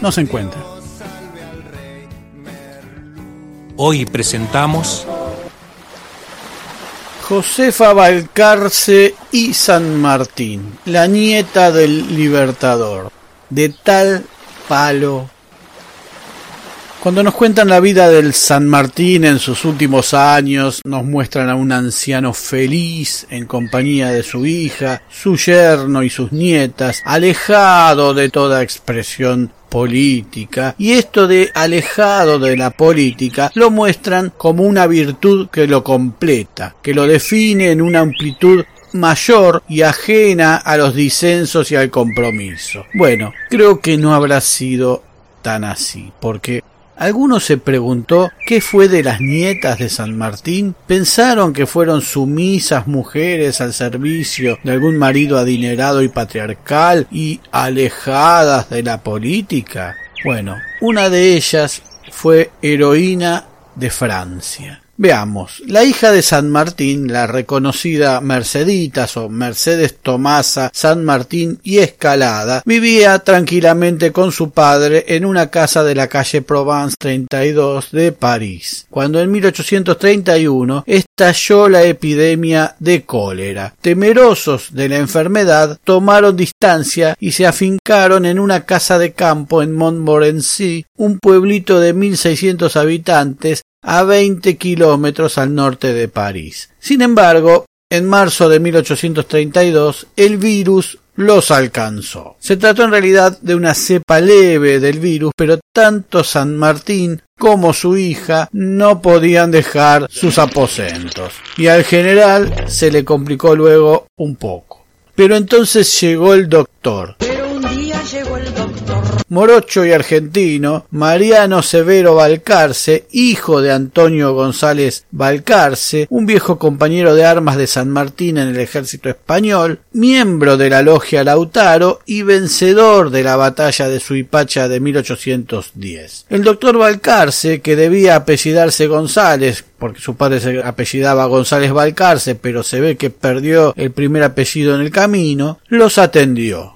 no se encuentra. Hoy presentamos Josefa Balcarce y San Martín, la nieta del libertador, de tal palo. Cuando nos cuentan la vida del San Martín en sus últimos años, nos muestran a un anciano feliz en compañía de su hija, su yerno y sus nietas, alejado de toda expresión política y esto de alejado de la política lo muestran como una virtud que lo completa, que lo define en una amplitud mayor y ajena a los disensos y al compromiso. Bueno, creo que no habrá sido tan así, porque Alguno se preguntó qué fue de las nietas de San Martín. ¿Pensaron que fueron sumisas mujeres al servicio de algún marido adinerado y patriarcal y alejadas de la política? Bueno, una de ellas fue heroína de Francia. Veamos, la hija de San Martín, la reconocida Merceditas o Mercedes Tomasa San Martín y Escalada, vivía tranquilamente con su padre en una casa de la calle Provence 32 de París, cuando en 1831 estalló la epidemia de cólera. Temerosos de la enfermedad, tomaron distancia y se afincaron en una casa de campo en Montmorency, un pueblito de 1600 habitantes a 20 kilómetros al norte de París. Sin embargo, en marzo de 1832 el virus los alcanzó. Se trató en realidad de una cepa leve del virus, pero tanto San Martín como su hija no podían dejar sus aposentos, y al general se le complicó luego un poco. Pero entonces llegó el doctor. Morocho y argentino, Mariano Severo Balcarce, hijo de Antonio González Balcarce, un viejo compañero de armas de San Martín en el ejército español, miembro de la logia Lautaro y vencedor de la batalla de Suipacha de 1810. El doctor Balcarce, que debía apellidarse González, porque su padre se apellidaba González Balcarce, pero se ve que perdió el primer apellido en el camino, los atendió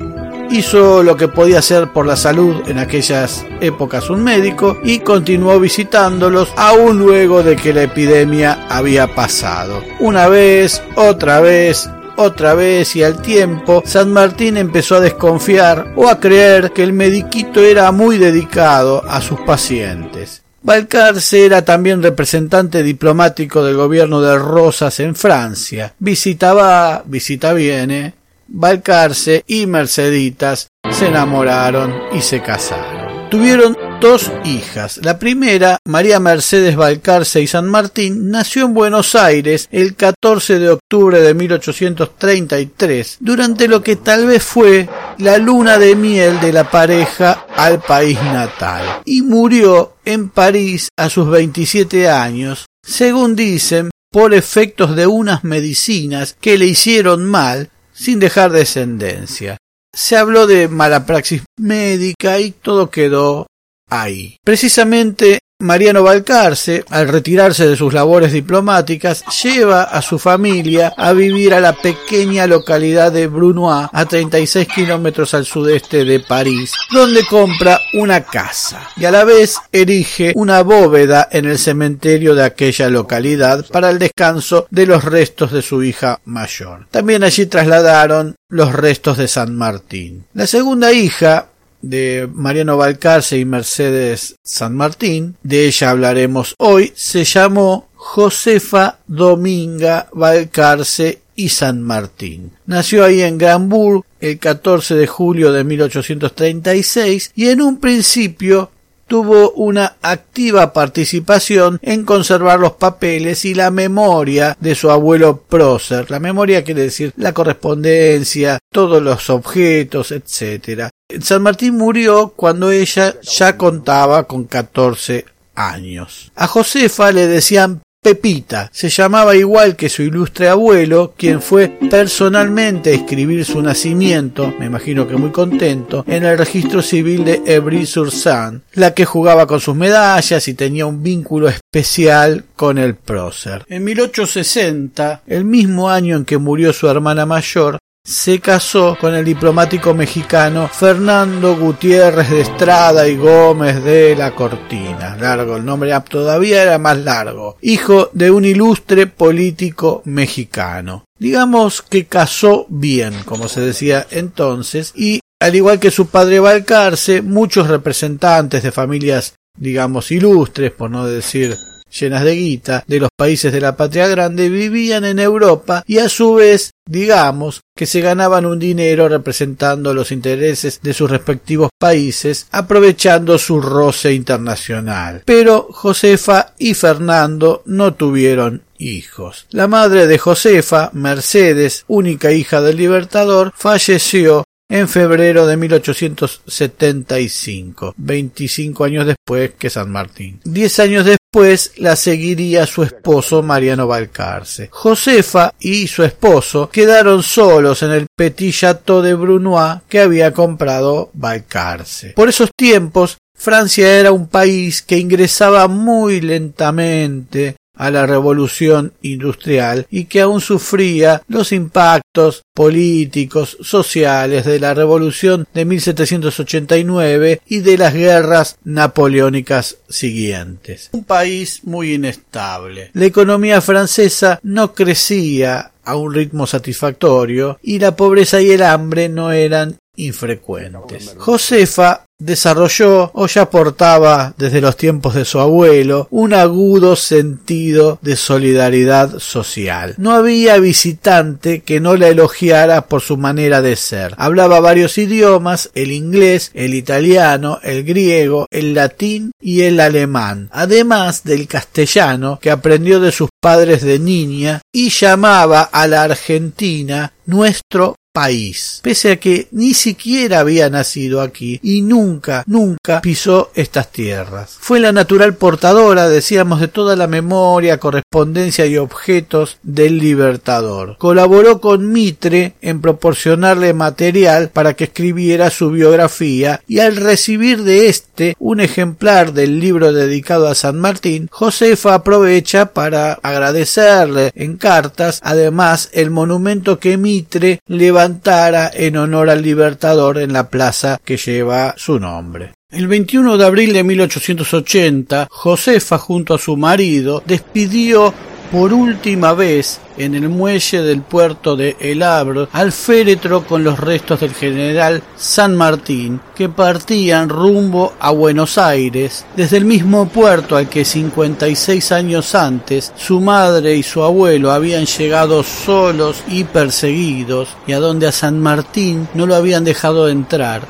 hizo lo que podía hacer por la salud en aquellas épocas un médico y continuó visitándolos aún luego de que la epidemia había pasado. Una vez, otra vez, otra vez y al tiempo, San Martín empezó a desconfiar o a creer que el mediquito era muy dedicado a sus pacientes. Balcarce era también representante diplomático del gobierno de Rosas en Francia. Visitaba, visita viene, Balcarce y Merceditas se enamoraron y se casaron. Tuvieron dos hijas. La primera, María Mercedes Balcarce y San Martín, nació en Buenos Aires el 14 de octubre de 1833, durante lo que tal vez fue la luna de miel de la pareja al país natal, y murió en París a sus 27 años, según dicen, por efectos de unas medicinas que le hicieron mal sin dejar descendencia. Se habló de mala praxis médica y todo quedó ahí. Precisamente Mariano Balcarce, al retirarse de sus labores diplomáticas, lleva a su familia a vivir a la pequeña localidad de Brunois, a 36 kilómetros al sudeste de París, donde compra una casa y a la vez erige una bóveda en el cementerio de aquella localidad para el descanso de los restos de su hija mayor. También allí trasladaron los restos de San Martín. La segunda hija, de Mariano Balcarce y Mercedes San Martín, de ella hablaremos hoy, se llamó Josefa Dominga Balcarce y San Martín. Nació ahí en Granburg el 14 de julio de 1836 y en un principio tuvo una activa participación en conservar los papeles y la memoria de su abuelo Prócer. La memoria quiere decir la correspondencia, todos los objetos, etc. San Martín murió cuando ella ya contaba con 14 años. A Josefa le decían Pepita se llamaba igual que su ilustre abuelo, quien fue personalmente a escribir su nacimiento, me imagino que muy contento, en el registro civil de Evry-sur-Seine, la que jugaba con sus medallas y tenía un vínculo especial con el prócer. En 1860, el mismo año en que murió su hermana mayor, se casó con el diplomático mexicano Fernando Gutiérrez de Estrada y Gómez de la Cortina. Largo, el nombre todavía era más largo. Hijo de un ilustre político mexicano. Digamos que casó bien, como se decía entonces, y al igual que su padre Balcarce, muchos representantes de familias digamos ilustres, por no decir llenas de guita de los países de la patria grande vivían en Europa y a su vez digamos que se ganaban un dinero representando los intereses de sus respectivos países aprovechando su roce internacional. Pero Josefa y Fernando no tuvieron hijos. La madre de Josefa, Mercedes, única hija del libertador, falleció en febrero de 1875, 25 años después que San Martín. Diez años después la seguiría su esposo Mariano Balcarce. Josefa y su esposo quedaron solos en el Petit Chateau de Brunois que había comprado Balcarce. Por esos tiempos Francia era un país que ingresaba muy lentamente a la revolución industrial y que aún sufría los impactos políticos, sociales de la revolución de 1789 y de las guerras napoleónicas siguientes. Un país muy inestable. La economía francesa no crecía a un ritmo satisfactorio y la pobreza y el hambre no eran infrecuentes. Josefa desarrolló o ya portaba desde los tiempos de su abuelo un agudo sentido de solidaridad social. No había visitante que no la elogiara por su manera de ser. Hablaba varios idiomas, el inglés, el italiano, el griego, el latín y el alemán, además del castellano que aprendió de sus padres de niña y llamaba a la Argentina nuestro país, pese a que ni siquiera había nacido aquí y nunca, nunca pisó estas tierras. Fue la natural portadora, decíamos, de toda la memoria, correspondencia y objetos del libertador. Colaboró con Mitre en proporcionarle material para que escribiera su biografía y al recibir de éste un ejemplar del libro dedicado a San Martín, Josefa aprovecha para agradecerle en cartas además el monumento que Mitre le levantara en honor al Libertador en la plaza que lleva su nombre. El 21 de abril de 1880, Josefa junto a su marido despidió por última vez en el muelle del puerto de El Abro al féretro con los restos del general San Martín que partían rumbo a Buenos Aires desde el mismo puerto al que 56 años antes su madre y su abuelo habían llegado solos y perseguidos y a donde a San Martín no lo habían dejado entrar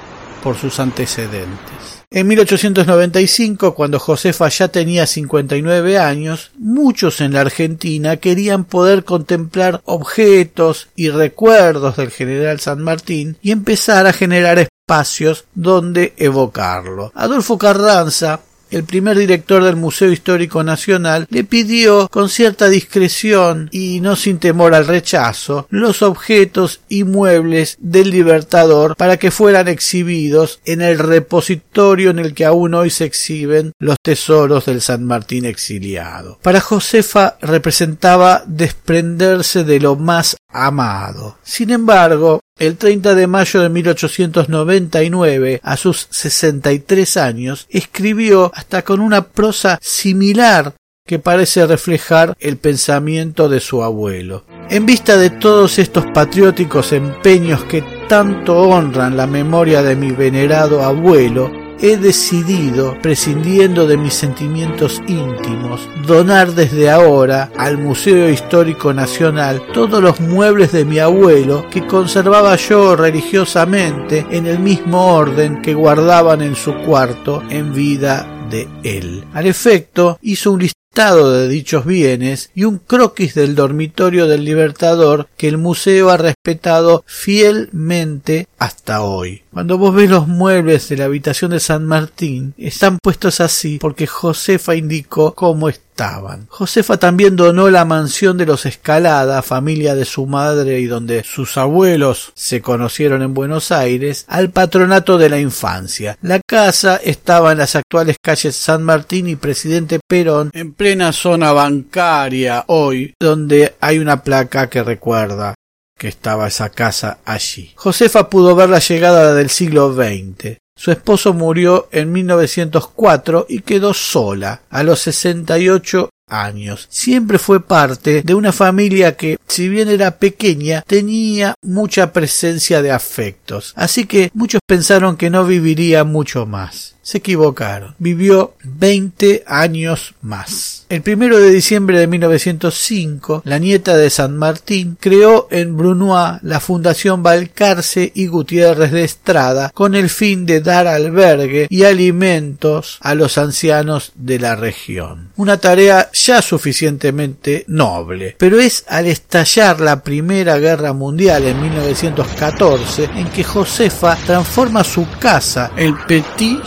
por sus antecedentes. En 1895, cuando Josefa ya tenía 59 años, muchos en la Argentina querían poder contemplar objetos y recuerdos del general San Martín y empezar a generar espacios donde evocarlo. Adolfo Carranza el primer director del Museo Histórico Nacional le pidió con cierta discreción y no sin temor al rechazo los objetos y muebles del Libertador para que fueran exhibidos en el repositorio en el que aún hoy se exhiben los tesoros del San Martín exiliado. Para Josefa representaba desprenderse de lo más amado. Sin embargo, el 30 de mayo de 1899, a sus 63 años, escribió hasta con una prosa similar que parece reflejar el pensamiento de su abuelo. En vista de todos estos patrióticos empeños que tanto honran la memoria de mi venerado abuelo, he decidido, prescindiendo de mis sentimientos íntimos, donar desde ahora al Museo Histórico Nacional todos los muebles de mi abuelo que conservaba yo religiosamente en el mismo orden que guardaban en su cuarto en vida de él. Al efecto, hizo un listado de dichos bienes y un croquis del dormitorio del Libertador que el museo ha respetado fielmente hasta hoy. Cuando vos ves los muebles de la habitación de San Martín, están puestos así porque Josefa indicó cómo estaban. Josefa también donó la mansión de los Escalada, familia de su madre y donde sus abuelos se conocieron en Buenos Aires, al patronato de la infancia. La casa estaba en las actuales calles San Martín y Presidente Perón, en plena zona bancaria hoy, donde hay una placa que recuerda que estaba esa casa allí. Josefa pudo ver la llegada del siglo XX. Su esposo murió en 1904 y quedó sola a los 68 años. Siempre fue parte de una familia que, si bien era pequeña, tenía mucha presencia de afectos. Así que muchos pensaron que no viviría mucho más. Se equivocaron. Vivió 20 años más. El primero de diciembre de 1905, la nieta de San Martín creó en Brunois la Fundación Balcarce y Gutiérrez de Estrada con el fin de dar albergue y alimentos a los ancianos de la región. Una tarea ya suficientemente noble, pero es al estallar la Primera Guerra Mundial en 1914 en que Josefa transforma su casa, el Petit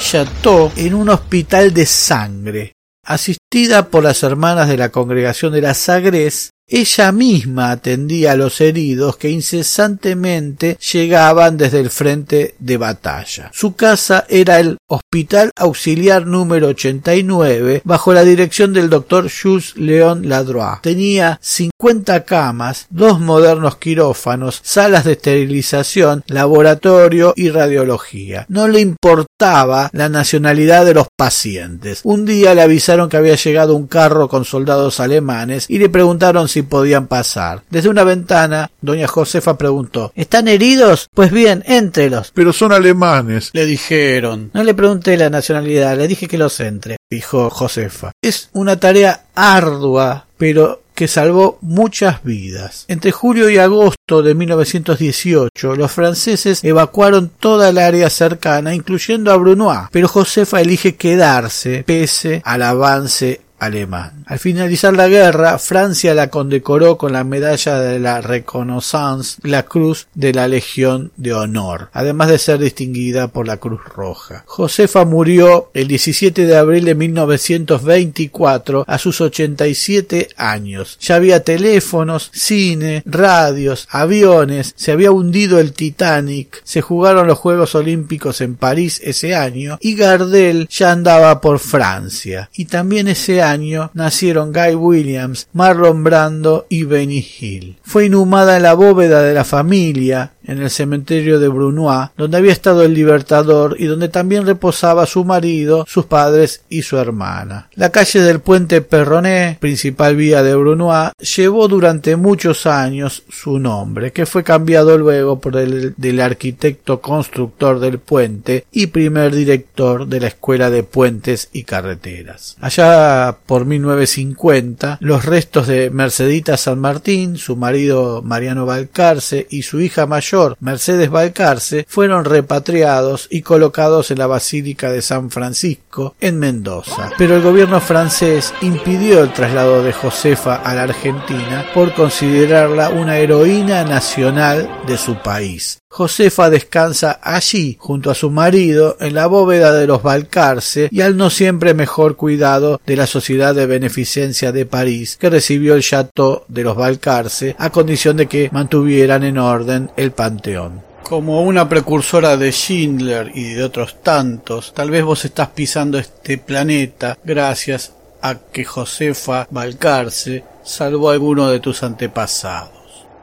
en un hospital de sangre. Asistida por las hermanas de la congregación de la Sagres, ella misma atendía a los heridos que incesantemente llegaban desde el frente de batalla. Su casa era el Hospital Auxiliar número 89 bajo la dirección del doctor Jules Leon Ladroit. Tenía 50 camas, dos modernos quirófanos, salas de esterilización, laboratorio y radiología. No le importaba la nacionalidad de los pacientes. Un día le avisaron que había llegado un carro con soldados alemanes y le preguntaron si podían pasar. Desde una ventana, doña Josefa preguntó ¿Están heridos? Pues bien, éntrelos. Pero son alemanes. Le dijeron. No le pregunté la nacionalidad, le dije que los entre, dijo Josefa. Es una tarea ardua, pero que salvó muchas vidas. Entre julio y agosto de 1918, los franceses evacuaron toda el área cercana, incluyendo a Brunois, pero Josefa elige quedarse pese al avance alemán. Al finalizar la guerra, Francia la condecoró con la medalla de la Reconnaissance, la Cruz de la Legión de Honor, además de ser distinguida por la Cruz Roja. Josefa murió el 17 de abril de 1924 a sus 87 años. Ya había teléfonos, cine, radios, aviones, se había hundido el Titanic, se jugaron los Juegos Olímpicos en París ese año y Gardel ya andaba por Francia. Y también ese año nacieron Guy Williams, Marlon Brando y Benny Hill. Fue inhumada en la bóveda de la familia, en el cementerio de Brunois, donde había estado el Libertador y donde también reposaba su marido, sus padres y su hermana. La calle del puente Perronet, principal vía de Brunois, llevó durante muchos años su nombre, que fue cambiado luego por el del arquitecto constructor del puente y primer director de la Escuela de Puentes y Carreteras. Allá por 1950, los restos de Mercedita San Martín, su marido Mariano Balcarce y su hija mayor Mercedes Balcarce fueron repatriados y colocados en la Basílica de San Francisco en Mendoza. Pero el gobierno francés impidió el traslado de Josefa a la Argentina por considerarla una heroína nacional de su país. Josefa descansa allí junto a su marido en la bóveda de los Balcarce y al no siempre mejor cuidado de la Sociedad de Beneficencia de París que recibió el chateau de los Balcarce a condición de que mantuvieran en orden el panteón. Como una precursora de Schindler y de otros tantos, tal vez vos estás pisando este planeta gracias a que Josefa Balcarce salvó a alguno de tus antepasados.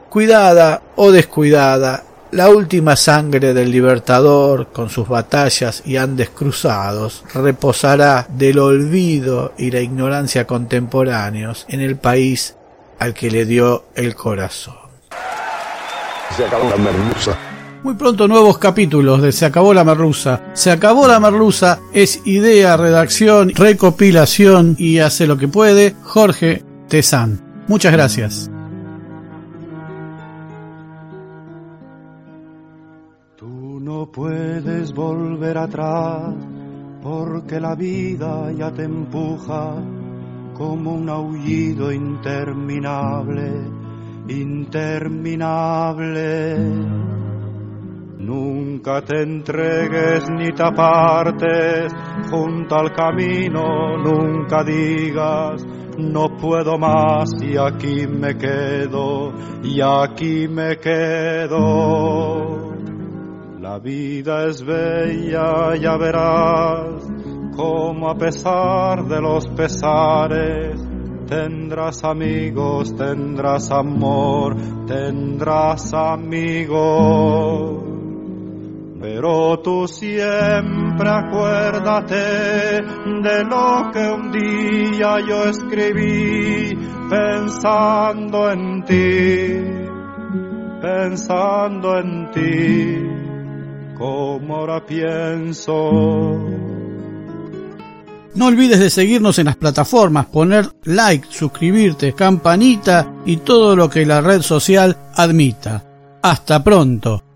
Cuidada o descuidada, la última sangre del Libertador, con sus batallas y Andes cruzados, reposará del olvido y la ignorancia contemporáneos en el país al que le dio el corazón. Se acabó la merluza. Muy pronto nuevos capítulos de Se acabó la merluza. Se acabó la merluza es idea, redacción, recopilación y hace lo que puede Jorge Tezán. Muchas gracias. Puedes volver atrás porque la vida ya te empuja como un aullido interminable, interminable. Nunca te entregues ni te apartes junto al camino, nunca digas no puedo más y aquí me quedo, y aquí me quedo. La vida es bella, ya verás, como a pesar de los pesares, tendrás amigos, tendrás amor, tendrás amigos. Pero tú siempre acuérdate de lo que un día yo escribí pensando en ti, pensando en ti como ahora pienso. No olvides de seguirnos en las plataformas, poner like, suscribirte, campanita y todo lo que la red social admita. Hasta pronto.